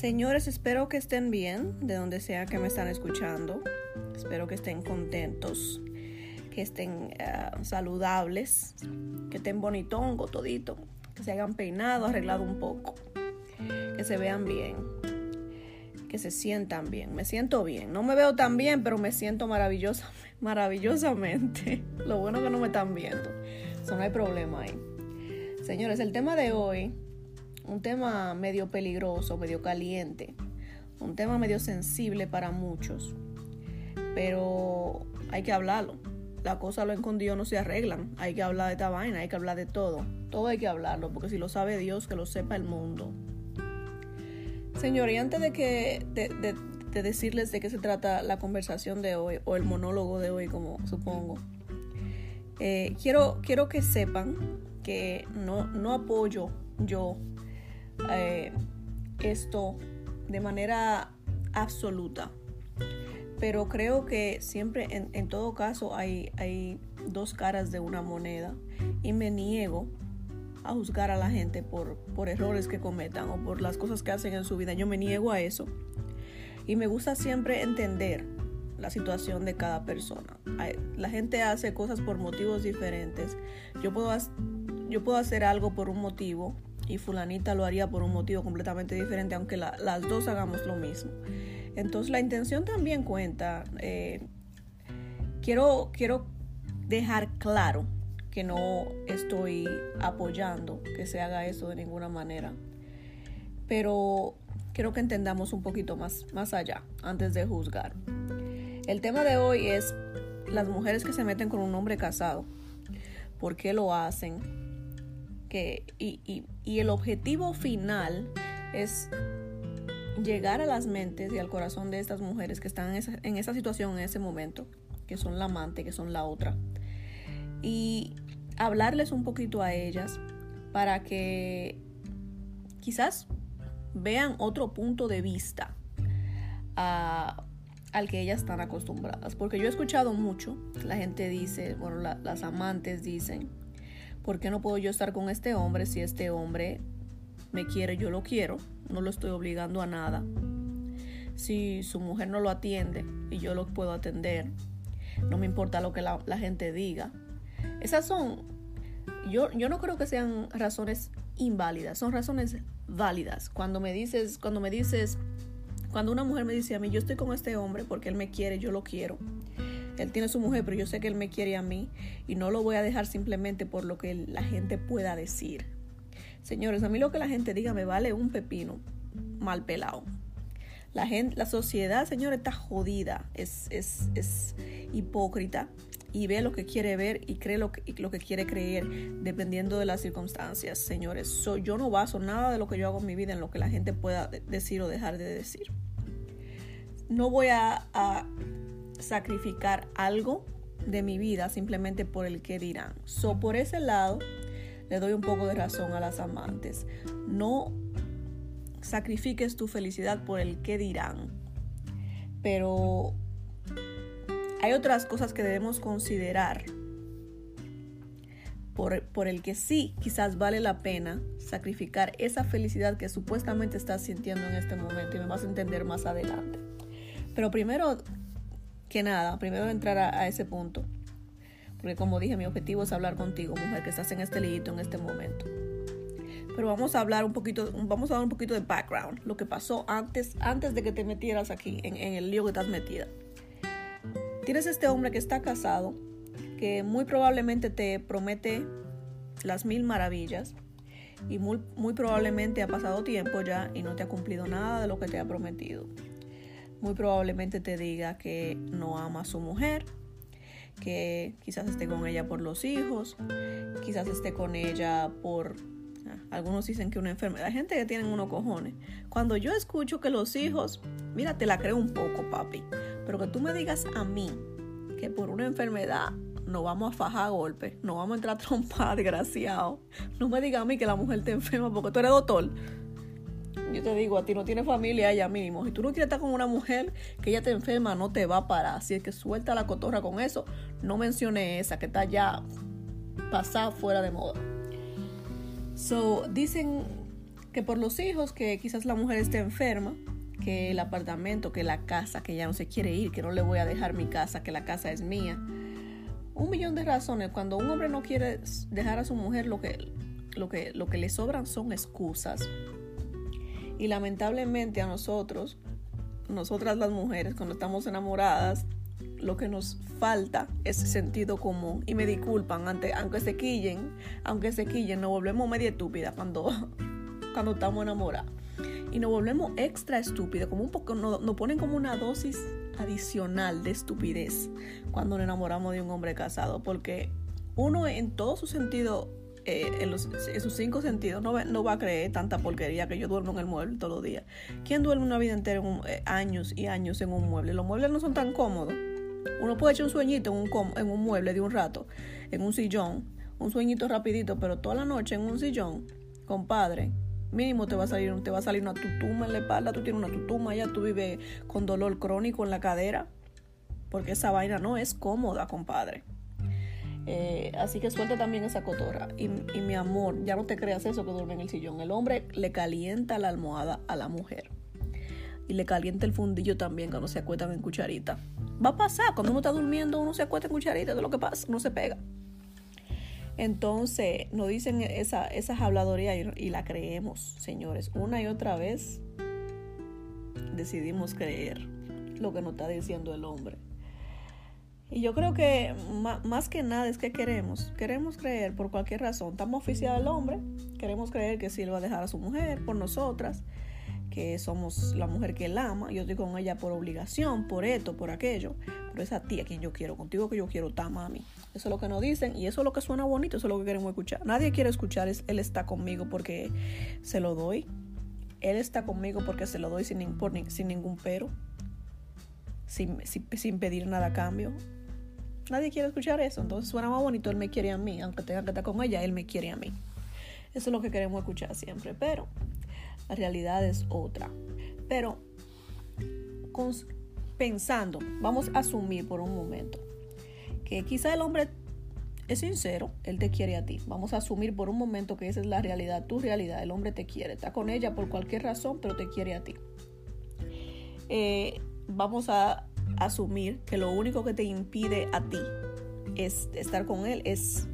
Señores, espero que estén bien, de donde sea que me están escuchando. Espero que estén contentos, que estén eh, saludables, que estén bonitongo todito, que se hayan peinado, arreglado un poco, que se vean bien, que se sientan bien. Me siento bien. No me veo tan bien, pero me siento maravillosa, maravillosamente. Lo bueno que no me están viendo. Eso no hay problema ahí. Señores, el tema de hoy, un tema medio peligroso, medio caliente, un tema medio sensible para muchos, pero hay que hablarlo. La cosa lo escondido no se arreglan. Hay que hablar de esta vaina, hay que hablar de todo. Todo hay que hablarlo, porque si lo sabe Dios, que lo sepa el mundo. Señor, y antes de que de, decirles de qué se trata la conversación de hoy, o el monólogo de hoy, como supongo, eh, quiero, quiero que sepan que no, no apoyo yo eh, esto de manera absoluta. Pero creo que siempre, en, en todo caso, hay, hay dos caras de una moneda. Y me niego a juzgar a la gente por, por errores que cometan o por las cosas que hacen en su vida. Yo me niego a eso. Y me gusta siempre entender la situación de cada persona. La gente hace cosas por motivos diferentes. Yo puedo, yo puedo hacer algo por un motivo y fulanita lo haría por un motivo completamente diferente, aunque las dos hagamos lo mismo. Entonces la intención también cuenta. Eh, quiero, quiero dejar claro que no estoy apoyando que se haga eso de ninguna manera. Pero quiero que entendamos un poquito más, más allá antes de juzgar. El tema de hoy es las mujeres que se meten con un hombre casado. ¿Por qué lo hacen? Y, el objetivo final es llegar a las mentes y al corazón de estas mujeres que están en esa situación en ese momento, que son la amante, que son la otra y hablarles un poquito a ellas para que quizás vean otro punto de vista al que ellas están acostumbradas. Porque yo he escuchado mucho, la gente dice, bueno, las amantes dicen, ¿por qué no puedo yo estar con este hombre si este hombre me quiere, yo lo quiero, no lo estoy obligando a nada? Si su mujer no lo atiende y yo lo puedo atender, no me importa lo que la gente diga, esas son, yo, yo no creo que sean razones inválidas, son razones válidas. Cuando me dices, cuando me dices, cuando una mujer me dice a mí, yo estoy con este hombre porque él me quiere, yo lo quiero. Él tiene su mujer, pero yo sé que él me quiere a mí y no lo voy a dejar simplemente por lo que la gente pueda decir. Señores, a mí lo que la gente diga me vale un pepino mal pelado. La, gente, la sociedad, señores, está jodida, es, es, es hipócrita y ve lo que quiere ver y cree lo que, lo que quiere creer dependiendo de las circunstancias, señores. yo no baso nada de lo que yo hago en mi vida en lo que la gente pueda decir o dejar de decir. No voy a, sacrificar algo de mi vida simplemente por el que dirán. So, por ese lado, le doy un poco de razón a las amantes. No sacrifiques tu felicidad por el que dirán. Pero hay otras cosas que debemos considerar por, el que sí quizás vale la pena sacrificar esa felicidad que supuestamente estás sintiendo en este momento y me vas a entender más adelante. Pero primero que nada, primero entrar a, ese punto, porque como dije, mi objetivo es hablar contigo, mujer, que estás en este liguito en este momento. Pero vamos a hablar un poquito, vamos a dar un poquito de background, lo que pasó antes, antes de que te metieras aquí en, el lío que estás metida. Tienes este hombre que está casado, que muy probablemente te promete las mil maravillas y muy probablemente ha pasado tiempo ya y no te ha cumplido nada de lo que te ha prometido. Muy probablemente te diga que no ama a su mujer, que quizás esté con ella por los hijos, quizás esté con ella por... Ah, algunos dicen que una enfermedad. Hay gente que tienen unos cojones. Cuando yo escucho que los hijos, mira, te la creo un poco, papi. Pero que tú me digas a mí que por una enfermedad no vamos a fajar a golpe, no vamos a entrar a trompar, desgraciado. No me digas a mí que la mujer te enferma porque tú eres doctor. Yo te digo, a ti no tienes familia allá mismo. Si tú no quieres estar con una mujer que ella te enferma, no te va a parar. Así es que suelta la cotorra con eso. No mencione esa que está ya pasada fuera de moda. So, dicen que por los hijos, que quizás la mujer esté enferma, que el apartamento, que la casa, que ya no se quiere ir, que no le voy a dejar mi casa, que la casa es mía. Un millón de razones. Cuando un hombre no quiere dejar a su mujer, lo que, lo que, lo que le sobran son excusas. Y lamentablemente a nosotros, nosotras las mujeres, cuando estamos enamoradas, lo que nos falta es sentido común. Y me disculpan, aunque se quillen, aunque se nos volvemos media estúpida cuando, cuando estamos enamorados y nos volvemos extra estúpidos, como un poco, nos, ponen como una dosis adicional de estupidez cuando nos enamoramos de un hombre casado, porque uno en todo su sentido, eh, en, los, cinco sentidos, no, va a creer tanta porquería que yo duermo en el mueble todos los días. ¿Quién duerme una vida entera, en eh, años y años en un mueble? Los muebles no son tan cómodos. Uno puede echar un sueñito en un, en un mueble de un rato, en un sillón, un sueñito rapidito, pero toda la noche en un sillón, compadre, mínimo te va a salir, te va a salir una tutuma en la espalda, tú tienes una tutuma, ya tú vives con dolor crónico en la cadera, porque esa vaina no es cómoda, compadre. Eh, así que suelta también esa cotorra. Y, y, mi amor, ya no te creas eso que duerme en el sillón. El hombre le calienta la almohada a la mujer. Y le calienta el fundillo también cuando se acuestan en cucharita. Va a pasar, cuando uno está durmiendo, uno se acuesta en cucharita, de lo que pasa, uno se pega. Entonces nos dicen esa, esas habladorías y, la creemos, señores. Una y otra vez decidimos creer lo que nos está diciendo el hombre. Y yo creo que más que nada es que queremos, queremos creer por cualquier razón. Estamos oficial al hombre, queremos creer que sí él va a dejar a su mujer por nosotras, que somos la mujer que él ama, yo estoy con ella por obligación, por esto, por aquello, pero es a ti a quien yo quiero, contigo que yo quiero estar, mami. Eso es lo que nos dicen y eso es lo que suena bonito, eso es lo que queremos escuchar. Nadie quiere escuchar, es, él está conmigo porque se lo doy. Él está conmigo porque se lo doy sin, sin ningún pero, sin, sin, pedir nada a cambio. Nadie quiere escuchar eso, entonces suena más bonito, él me quiere a mí, aunque tenga que estar con ella, él me quiere a mí. Eso es lo que queremos escuchar siempre, pero la realidad es otra. Pero pensando, vamos a asumir por un momento que quizá el hombre es sincero, él te quiere a ti. Vamos a asumir por un momento que esa es la realidad, tu realidad. El hombre te quiere, está con ella por cualquier razón, pero te quiere a ti. Eh, vamos a asumir que lo único que te impide a ti es estar con él es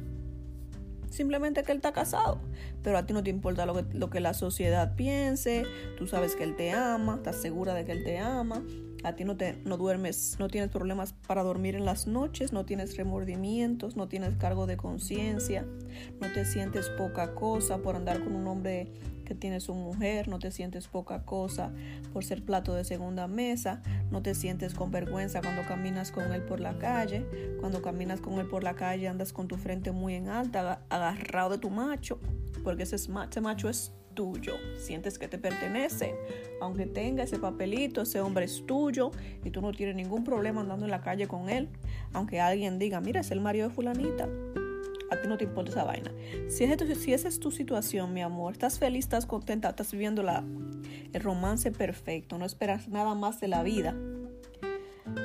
simplemente que él está casado. Pero a ti no te importa lo que, lo que la sociedad piense, tú sabes que él te ama, estás segura de que él te ama, a ti no, te, no duermes, no tienes problemas para dormir en las noches, no tienes remordimientos, no tienes cargo de conciencia, no te sientes poca cosa por andar con un hombre que tiene su mujer, no te sientes poca cosa por ser plato de segunda mesa, no te sientes con vergüenza cuando caminas con él por la calle, cuando caminas con él por la calle andas con tu frente muy en alta, agarrado de tu macho, porque ese, ese macho es tuyo, sientes que te pertenece, aunque tenga ese papelito, ese hombre es tuyo y tú no tienes ningún problema andando en la calle con él, aunque alguien diga, mira, es el marido de fulanita, a ti no te importa esa vaina. Si, es, si esa es tu situación, mi amor, estás feliz, estás contenta, estás viviendo la, el romance perfecto, no esperas nada más de la vida,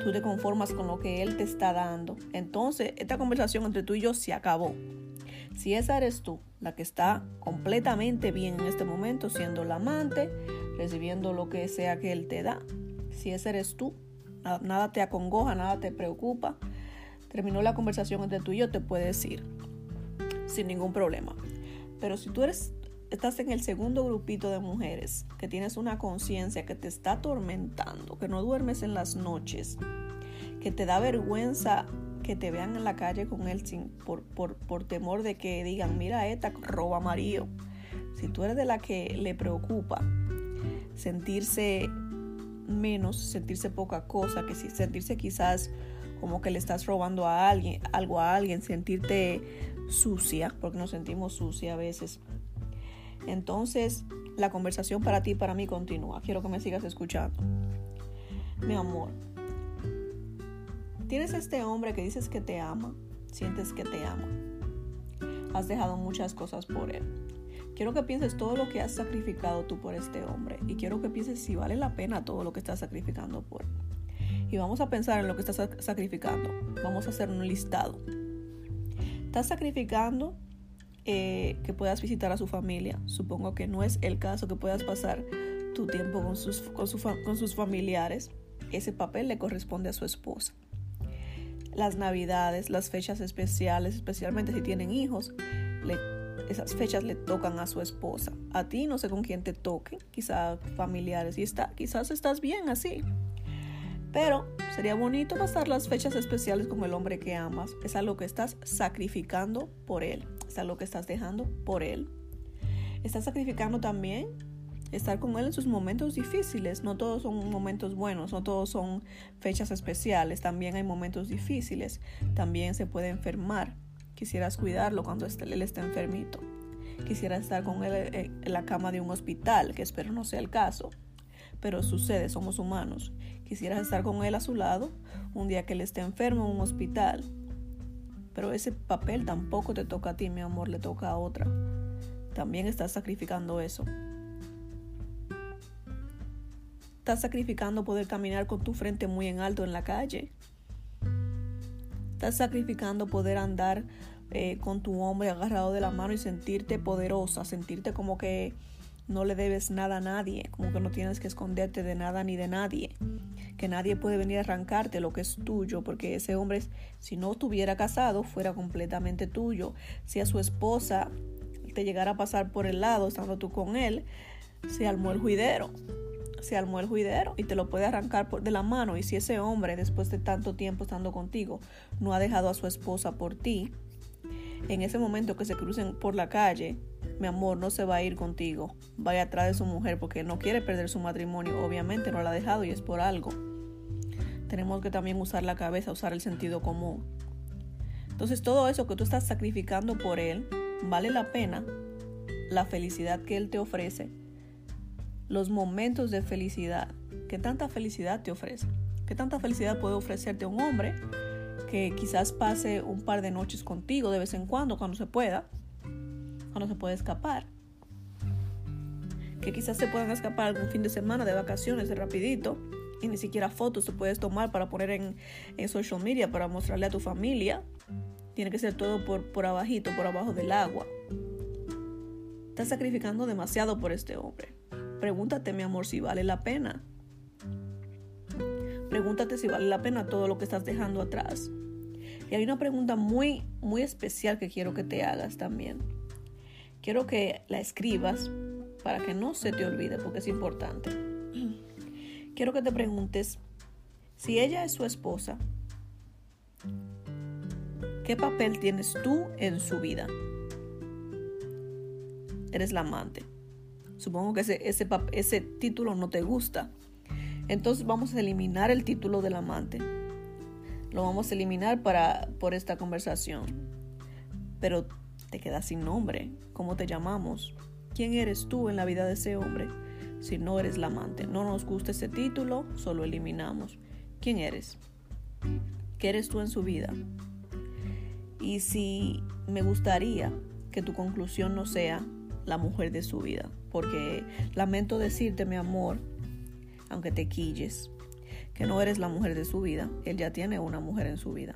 tú te conformas con lo que él te está dando, entonces esta conversación entre tú y yo se acabó. Si esa eres tú, la que está completamente bien en este momento, siendo la amante, recibiendo lo que sea que él te da, si esa eres tú, nada te acongoja, nada te preocupa, terminó la conversación entre tú y yo, te puedes ir sin ningún problema. Pero si tú eres estás en el segundo grupito de mujeres, que tienes una conciencia que te está atormentando, que no duermes en las noches, que te da vergüenza que te vean en la calle con él sin, por, por, temor de que digan, mira, esta roba marido. Si tú eres de la que le preocupa sentirse menos, sentirse poca cosa, que sentirse quizás como que le estás robando a alguien, algo a alguien, sentirte sucia, porque nos sentimos sucia a veces. Entonces, la conversación para ti y para mí continúa. Quiero que me sigas escuchando. Mi amor, Tienes este hombre que dices que te ama, sientes que te ama. Has dejado muchas cosas por él. Quiero que pienses todo lo que has sacrificado tú por este hombre y quiero que pienses si vale la pena todo lo que estás sacrificando por él. Y vamos a pensar en lo que estás sacrificando. Vamos a hacer un listado. Estás sacrificando eh, que puedas visitar a su familia. Supongo que no es el caso que puedas pasar tu tiempo con sus, familiares. Ese papel le corresponde a su esposa. Las navidades, las fechas especiales, especialmente si tienen hijos, esas fechas le tocan a su esposa. A ti no sé con quién te toque, quizás familiares, y está, quizás estás bien así. Pero sería bonito pasar las fechas especiales con el hombre que amas. Es algo que estás sacrificando por él. Es algo que estás dejando por él. Estás sacrificando también estar con él en sus momentos difíciles. No todos son momentos buenos, no todos son fechas especiales. También hay momentos difíciles. También se puede enfermar. Quisieras cuidarlo cuando él esté enfermito. Quisieras estar con él eh, en la cama de un hospital, que espero no sea el caso pero sucede, somos humanos. Quisieras estar con él a su lado un día que él esté enfermo en un hospital. Pero ese papel tampoco te toca a ti, mi amor, le toca a otra. También estás sacrificando eso. Estás sacrificando poder caminar con tu frente muy en alto en la calle. Estás sacrificando poder andar eh, con tu hombre agarrado de la mano y sentirte poderosa, sentirte como que no le debes nada a nadie, como que no tienes que esconderte de nada ni de nadie, que nadie puede venir a arrancarte lo que es tuyo, porque ese hombre, si no estuviera casado, fuera completamente tuyo. Si a su esposa te llegara a pasar por el lado, estando tú con él, se armó el juidero, se armó el juidero y te lo puede arrancar por de la mano. Y si ese hombre, después de tanto tiempo estando contigo, no ha dejado a su esposa por ti, en ese momento que se crucen por la calle, mi amor no se va a ir contigo, vaya atrás de su mujer porque no quiere perder su matrimonio, obviamente no la ha dejado y es por algo. Tenemos que también usar la cabeza, usar el sentido común. Entonces todo eso que tú estás sacrificando por él, vale la pena la felicidad que él te ofrece, los momentos de felicidad. ¿Qué tanta felicidad te ofrece? ¿Qué tanta felicidad puede ofrecerte un hombre que quizás pase un par de noches contigo de vez en cuando, cuando se pueda? no se puede escapar. Que quizás se puedan escapar algún fin de semana de vacaciones de rapidito y ni siquiera fotos te puedes tomar para poner en, en social media para mostrarle a tu familia. Tiene que ser todo por, por abajito, por abajo del agua. Estás sacrificando demasiado por este hombre. Pregúntate, mi amor, si vale la pena. Pregúntate si vale la pena todo lo que estás dejando atrás. Y hay una pregunta muy, muy especial que quiero que te hagas también. Quiero que la escribas para que no se te olvide porque es importante. Quiero que te preguntes si ella es su esposa, ¿qué papel tienes tú en su vida? Eres la amante. Supongo que ese, ese, ese título no te gusta. Entonces vamos a eliminar el título del amante. Lo vamos a eliminar para, por esta conversación. Pero te quedas sin nombre. ¿Cómo te llamamos? ¿Quién eres tú en la vida de ese hombre? Si no eres la amante, no nos gusta ese título, solo eliminamos. ¿Quién eres? ¿Qué eres tú en su vida? Y si me gustaría que tu conclusión no sea la mujer de su vida, porque lamento decirte, mi amor, aunque te quilles, que no eres la mujer de su vida, él ya tiene una mujer en su vida.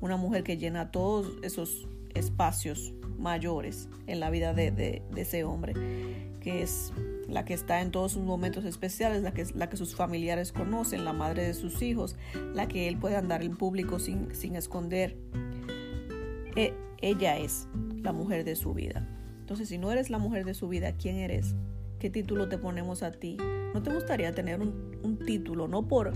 Una mujer que llena todos esos espacios mayores en la vida de, ese hombre, que es la que está en todos sus momentos especiales, la que, la que sus familiares conocen, la madre de sus hijos, la que él puede andar en público sin, sin esconder. E, ella es la mujer de su vida. Entonces, si no eres la mujer de su vida, ¿quién eres? ¿Qué título te ponemos a ti? ¿No te gustaría tener un, título, no por,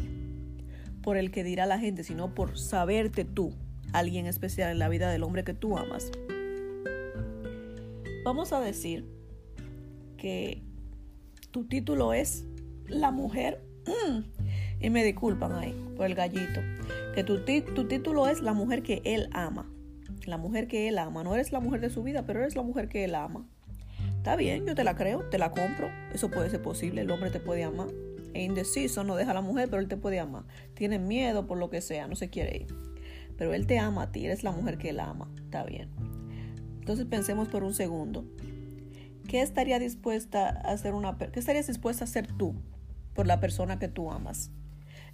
por el que dirá la gente, sino por saberte tú? alguien especial en la vida del hombre que tú amas. Vamos a decir que tu título es La mujer. y me disculpan ahí por el gallito. Que tu, tu título es La mujer que él ama. La mujer que él ama. No eres la mujer de su vida, pero eres la mujer que él ama. Está bien, yo te la creo, te la compro. Eso puede ser posible. El hombre te puede amar. E indeciso, no deja a la mujer, pero él te puede amar. Tiene miedo por lo que sea, no se quiere ir pero él te ama a ti, eres la mujer que él ama, está bien. Entonces pensemos por un segundo. ¿Qué estaría dispuesta a hacer una qué estarías dispuesta a hacer tú por la persona que tú amas?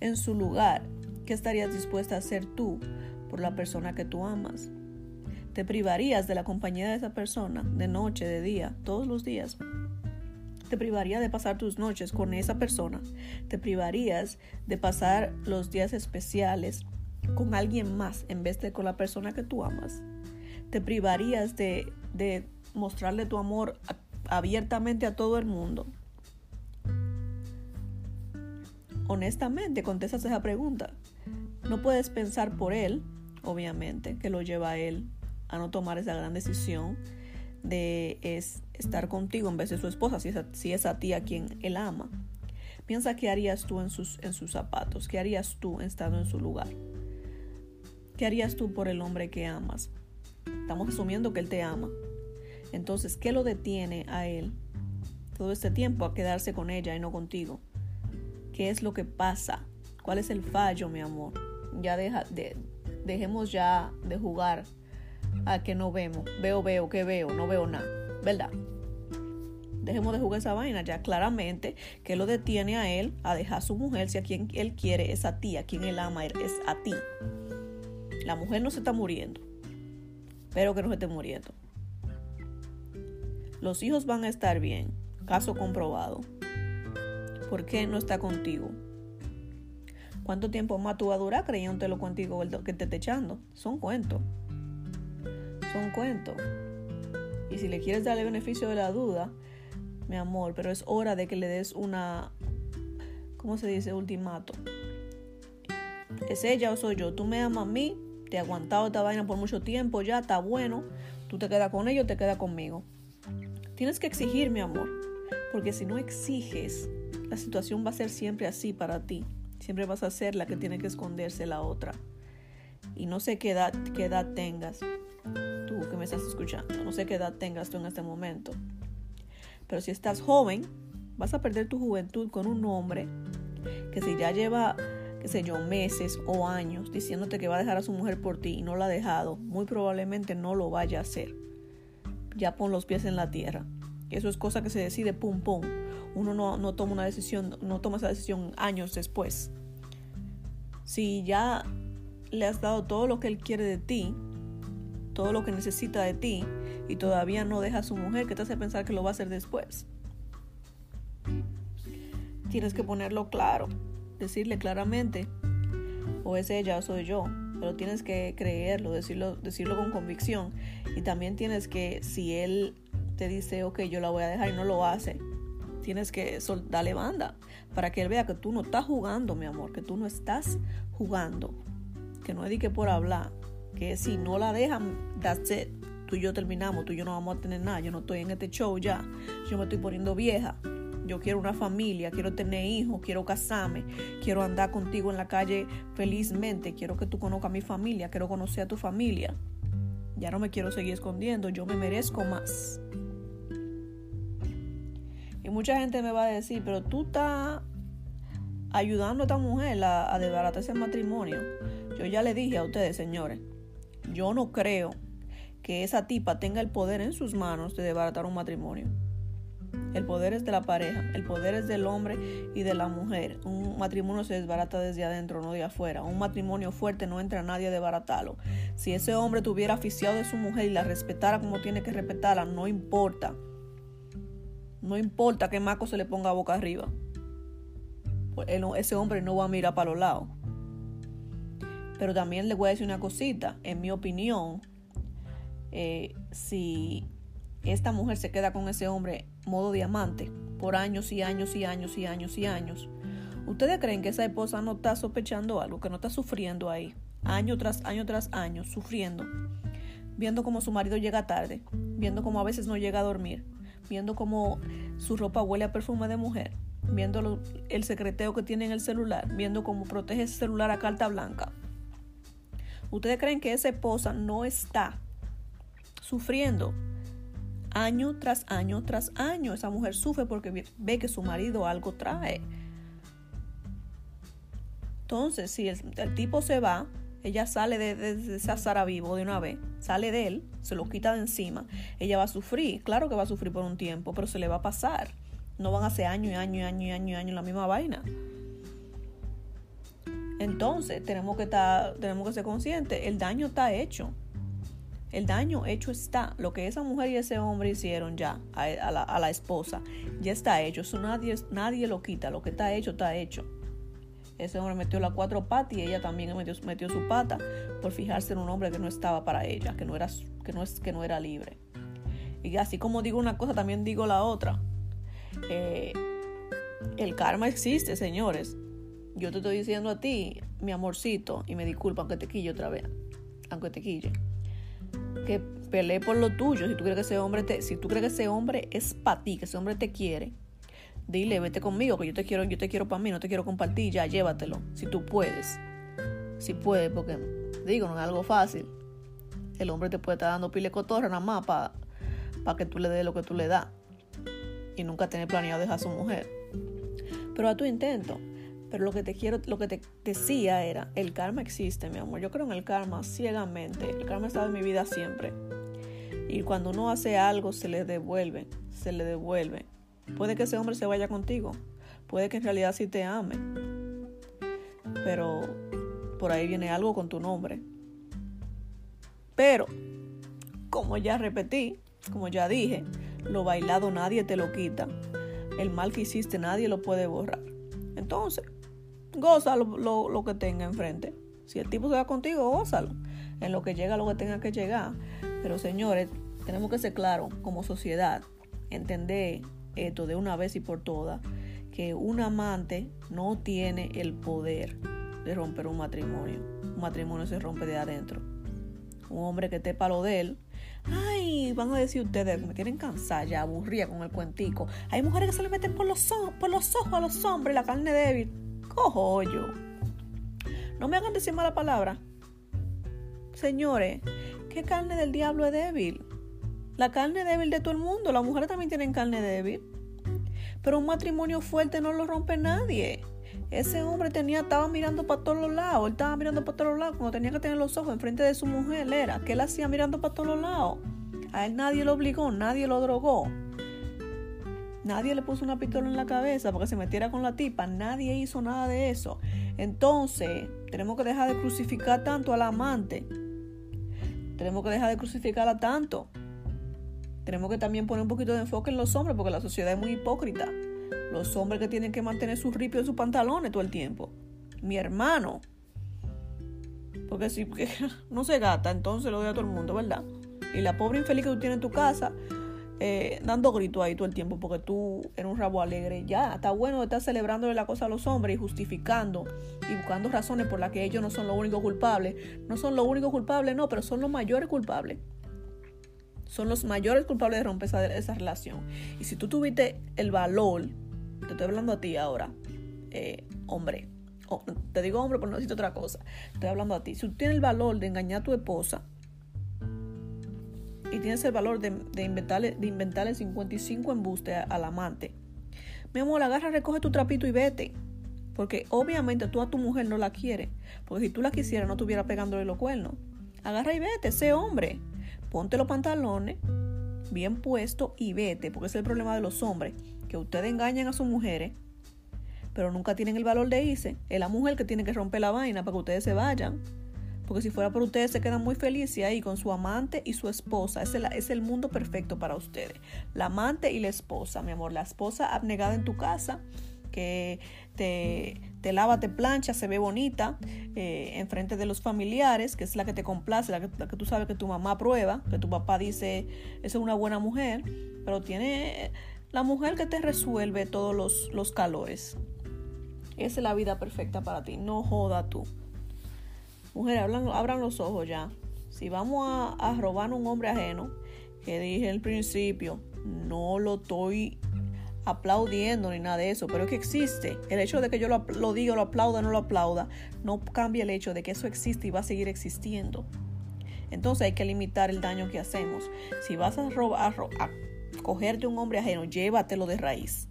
En su lugar, ¿qué estarías dispuesta a hacer tú por la persona que tú amas? Te privarías de la compañía de esa persona, de noche, de día, todos los días. Te privarías de pasar tus noches con esa persona. Te privarías de pasar los días especiales con alguien más en vez de con la persona que tú amas. Te privarías de, de mostrarle tu amor abiertamente a todo el mundo. Honestamente, contestas esa pregunta. No puedes pensar por él, obviamente, que lo lleva a él a no tomar esa gran decisión de es estar contigo en vez de su esposa, si es a, si es a ti a quien él ama. Piensa qué harías tú en sus, en sus zapatos, qué harías tú estando en su lugar. ¿Qué harías tú por el hombre que amas? Estamos asumiendo que él te ama. Entonces, ¿qué lo detiene a él todo este tiempo a quedarse con ella y no contigo? ¿Qué es lo que pasa? ¿Cuál es el fallo, mi amor? Ya deja, de, dejemos ya de jugar a que no vemos. Veo, veo, que veo, no veo nada. ¿Verdad? Dejemos de jugar esa vaina ya claramente que lo detiene a él a dejar a su mujer si a quien él quiere es a ti, a quien él ama es a ti. La mujer no se está muriendo. Espero que no se esté muriendo. Los hijos van a estar bien. Caso comprobado. ¿Por qué no está contigo? ¿Cuánto tiempo más tú vas a durar creyéndotelo contigo que te echando? Son cuentos. Son cuentos. Y si le quieres darle beneficio de la duda, mi amor, pero es hora de que le des una, ¿cómo se dice? Ultimato. ¿Es ella o soy yo? Tú me amas a mí, te he aguantado esta vaina por mucho tiempo ya, está bueno. Tú te quedas con ellos, te quedas conmigo. Tienes que exigir, mi amor, porque si no exiges, la situación va a ser siempre así para ti. Siempre vas a ser la que tiene que esconderse la otra. Y no sé qué edad, qué edad tengas, que me estás escuchando, no sé qué edad tengas tú en este momento. Pero si estás joven, vas a perder tu juventud con un hombre que si ya lleva, qué sé yo, meses o años diciéndote que va a dejar a su mujer por ti y no la ha dejado, muy probablemente no lo vaya a hacer. Ya pon los pies en la tierra. Eso es cosa que se decide pum pum. Uno no, no toma una decisión, no toma esa decisión años después. Si ya le has dado todo lo que él quiere de ti, todo lo que necesita de ti, y todavía no deja a su mujer, ¿qué te hace pensar que lo va a hacer después? Tienes que ponerlo claro, decirle claramente, o es ella o soy yo, pero tienes que creerlo, decirlo, decirlo con convicción. Y también tienes que, si él te dice, ok, yo la voy a dejar y no lo hace, tienes que darle banda para que él vea que tú no estás jugando, mi amor, que tú no estás jugando, que no es que por hablar, que si no la dejan, that's it. Tú y yo terminamos, tú y yo no vamos a tener nada, yo no estoy en este show ya, yo me estoy poniendo vieja, yo quiero una familia, quiero tener hijos, quiero casarme, quiero andar contigo en la calle felizmente, quiero que tú conozcas a mi familia, quiero conocer a tu familia. Ya no me quiero seguir escondiendo, yo me merezco más. Y mucha gente me va a decir, pero tú estás ayudando a esta mujer a, a desbaratarse el matrimonio. Yo ya le dije a ustedes, señores, yo no creo que esa tipa tenga el poder en sus manos de desbaratar un matrimonio. El poder es de la pareja, el poder es del hombre y de la mujer. Un matrimonio se desbarata desde adentro, no de afuera. Un matrimonio fuerte no entra a nadie a desbaratarlo. Si ese hombre tuviera aficiado de su mujer y la respetara como tiene que respetarla, no importa. No importa que Marco se le ponga boca arriba. Pues ese hombre no va a mirar para los lados. Pero también le voy a decir una cosita. En mi opinión, eh, si esta mujer se queda con ese hombre modo diamante por años y años y años y años y años, ¿ustedes creen que esa esposa no está sospechando algo, que no está sufriendo ahí, año tras año tras año, sufriendo, viendo cómo su marido llega tarde, viendo cómo a veces no llega a dormir, viendo cómo su ropa huele a perfume de mujer, viendo el secreteo que tiene en el celular, viendo cómo protege ese celular a carta blanca. ¿Ustedes creen que esa esposa no está sufriendo año tras año tras año? Esa mujer sufre porque ve que su marido algo trae. Entonces, si el, tipo se va, ella sale de, de, ese azar vivo de una vez, sale de él, se lo quita de encima, ella va a sufrir, claro que va a sufrir por un tiempo, pero se le va a pasar. No van a hacer año y año y año y año y año la misma vaina. Entonces, tenemos que, estar, tenemos que ser conscientes, el daño está hecho. El daño hecho está. Lo que esa mujer y ese hombre hicieron ya a, la, esposa, ya está hecho. Eso nadie, nadie lo quita. Lo que está hecho, está hecho. Ese hombre metió las cuatro patas y ella también metió, su pata por fijarse en un hombre que no estaba para ella, que no era, que no es, que no era libre. Y así como digo una cosa, también digo la otra. Eh, el karma existe, señores. Yo te estoy diciendo a ti, mi amorcito, y me disculpa aunque te quille otra vez, aunque te quille, que pelee por lo tuyo. Si tú crees que ese hombre te, si tú crees que ese hombre es para ti, que ese hombre te quiere, dile, vete conmigo, que yo te quiero, yo te quiero para mí, no te quiero compartir, ya llévatelo, si tú puedes. Si puedes, porque digo, no es algo fácil. El hombre te puede estar dando pile cotorra nada más para que tú le des lo que tú le das. Y nunca tener planeado dejar a su mujer. Pero a tu intento. Pero lo que te quiero, lo que te decía era, el karma existe, mi amor. Yo creo en el karma ciegamente. El karma ha estado en mi vida siempre. Y cuando uno hace algo, se le devuelve, se le devuelve. Puede que ese hombre se vaya contigo. Puede que en realidad sí te ame. Pero por ahí viene algo con tu nombre. Pero, como ya repetí, como ya dije, lo bailado nadie te lo quita. El mal que hiciste nadie lo puede borrar. Entonces, goza lo, que tenga enfrente. Si el tipo se va contigo, gózalo. En lo que llega lo que tenga que llegar. Pero señores, tenemos que ser claros como sociedad. Entender esto de una vez y por todas. Que un amante no tiene el poder de romper un matrimonio. Un matrimonio se rompe de adentro. Un hombre que esté palo de él Ay, van a decir ustedes, me tienen cansada ya, aburrida con el cuentico. Hay mujeres que se le meten por los, ojos, por los ojos a los hombres la carne débil. Cojo yo. No me hagan decir mala palabra. Señores, ¿qué carne del diablo es débil? La carne débil de todo el mundo. Las mujeres también tienen carne débil. Pero un matrimonio fuerte no lo rompe nadie. Ese hombre tenía, estaba mirando para todos los lados. Él estaba mirando para todos los lados. Cuando tenía que tener los ojos enfrente de su mujer, era que él hacía mirando para todos los lados. A él nadie lo obligó, nadie lo drogó. Nadie le puso una pistola en la cabeza para que se metiera con la tipa. Nadie hizo nada de eso. Entonces, tenemos que dejar de crucificar tanto al amante. Tenemos que dejar de crucificarla tanto. Tenemos que también poner un poquito de enfoque en los hombres porque la sociedad es muy hipócrita. Los hombres que tienen que mantener sus ripios en sus pantalones todo el tiempo. Mi hermano. Porque si no se gata, entonces lo doy a todo el mundo, ¿verdad? Y la pobre infeliz que tú tienes en tu casa, eh, dando gritos ahí todo el tiempo porque tú eres un rabo alegre. Ya, está bueno de estar celebrándole la cosa a los hombres y justificando y buscando razones por las que ellos no son los únicos culpables. No son los únicos culpables, no, pero son los mayores culpables. Son los mayores culpables de romper esa, relación. Y si tú tuviste el valor te estoy hablando a ti ahora, eh, hombre. te digo hombre, pero no necesito otra cosa. Estoy hablando a ti. Si tú tienes el valor de engañar a tu esposa tienes el valor de, inventarle, de inventarle 55 embustes al amante, mi amor, agarra, recoge tu trapito y vete. Porque obviamente tú a tu mujer no la quieres. Porque si tú la quisieras, no estuviera pegándole los cuernos. Agarra y vete, sé hombre. Ponte los pantalones bien puesto y vete. Porque es el problema de los hombres que ustedes engañan a sus mujeres, pero nunca tienen el valor de irse. Es la mujer que tiene que romper la vaina para que ustedes se vayan. Porque si fuera por ustedes se quedan muy felices ahí con su amante y su esposa. Es el, es el mundo perfecto para ustedes. La amante y la esposa, mi amor. La esposa abnegada en tu casa, que te, te lava, te plancha, se ve bonita eh, en frente de los familiares, que es la que te complace, la que, la que tú sabes que tu mamá aprueba, que tu papá dice, es una buena mujer, pero tiene la mujer que te resuelve todos los, los calores. Esa es la vida perfecta para ti. No joda tú. Mujer, abran, los ojos ya. Si vamos a, a robar a un hombre ajeno, que dije al principio, no lo estoy aplaudiendo ni nada de eso, pero es que existe. El hecho de que yo lo, diga, lo aplauda, no lo aplauda, no cambia el hecho de que eso existe y va a seguir existiendo. Entonces hay que limitar el daño que hacemos. Si vas a robar, a, cogerte un hombre ajeno, llévatelo de raíz.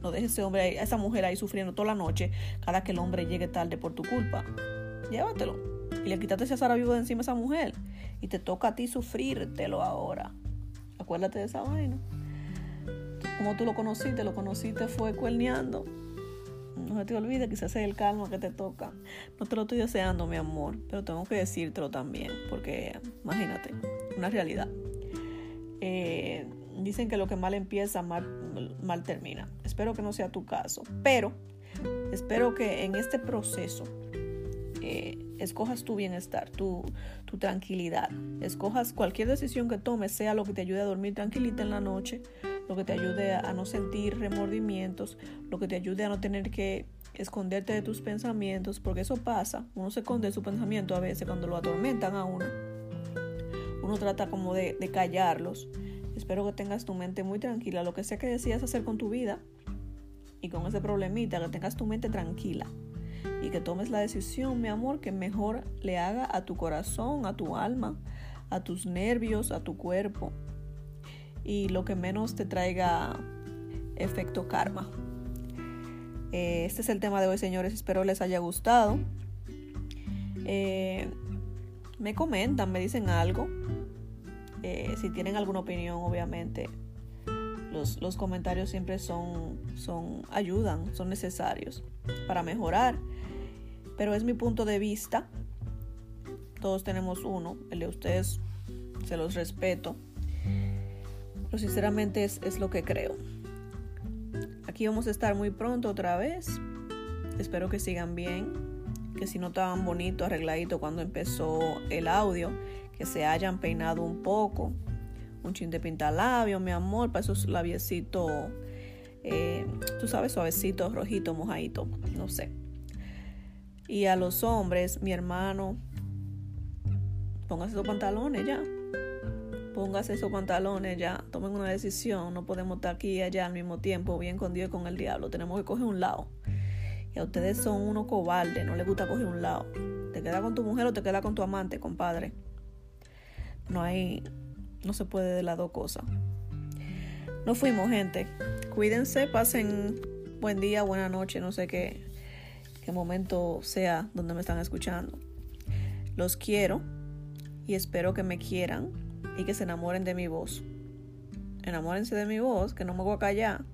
No dejes ese hombre, a esa mujer ahí sufriendo toda la noche cada que el hombre llegue tarde por tu culpa. Llévatelo. Y le quitaste ese azar vivo de encima a esa mujer. Y te toca a ti sufrírtelo ahora. Acuérdate de esa vaina. Como tú lo conociste, lo conociste fue cuerneando. no se te olvide, quizás es el calma que te toca. No te lo estoy deseando, mi amor, pero tengo que decírtelo también, porque imagínate, una realidad. Eh, dicen que lo que mal empieza, mal, mal termina. Espero que no sea tu caso, pero espero que en este proceso eh, escojas tu bienestar, tu, tranquilidad. Escojas cualquier decisión que tomes, sea lo que te ayude a dormir tranquilita en la noche, lo que te ayude a no sentir remordimientos, lo que te ayude a no tener que esconderte de tus pensamientos, porque eso pasa. Uno se esconde de su pensamiento a veces cuando lo atormentan a uno. Uno trata como de, de callarlos. Espero que tengas tu mente muy tranquila, lo que sea que decidas hacer con tu vida y con ese problemita, que tengas tu mente tranquila y que tomes la decisión, mi amor, que mejor le haga a tu corazón, a tu alma, a tus nervios, a tu cuerpo y lo que menos te traiga efecto karma. Eh, este es el tema de hoy, señores. Espero les haya gustado. Eh, me comentan, me dicen algo. Eh, si tienen alguna opinión, obviamente, los, los, comentarios siempre son, son, ayudan, son necesarios para mejorar. Pero es mi punto de vista. Todos tenemos uno. El de ustedes se los respeto. Pero sinceramente es, es lo que creo. Aquí vamos a estar muy pronto otra vez. Espero que sigan bien. Que si no estaban bonito, arregladito cuando empezó el audio, que se hayan peinado un poco. Un chin de labio, mi amor, para esos labiecitos, eh, tú sabes, suavecito, rojito, mojadito, no sé. Y a los hombres, mi hermano, póngase esos pantalones ya póngase esos pantalones ya, tomen una decisión, no podemos estar aquí y allá al mismo tiempo, bien con Dios y con el diablo, tenemos que coger un lado. Y a ustedes son unos cobardes, no les gusta coger un lado. Te queda con tu mujer o te queda con tu amante, compadre. No hay, no se puede de las dos cosas. No fuimos, gente. Cuídense, pasen buen día, buena noche, no sé qué, qué momento sea donde me están escuchando. Los quiero y espero que me quieran y que se enamoren de mi voz. Enamórense de mi voz, que no me voy a callar.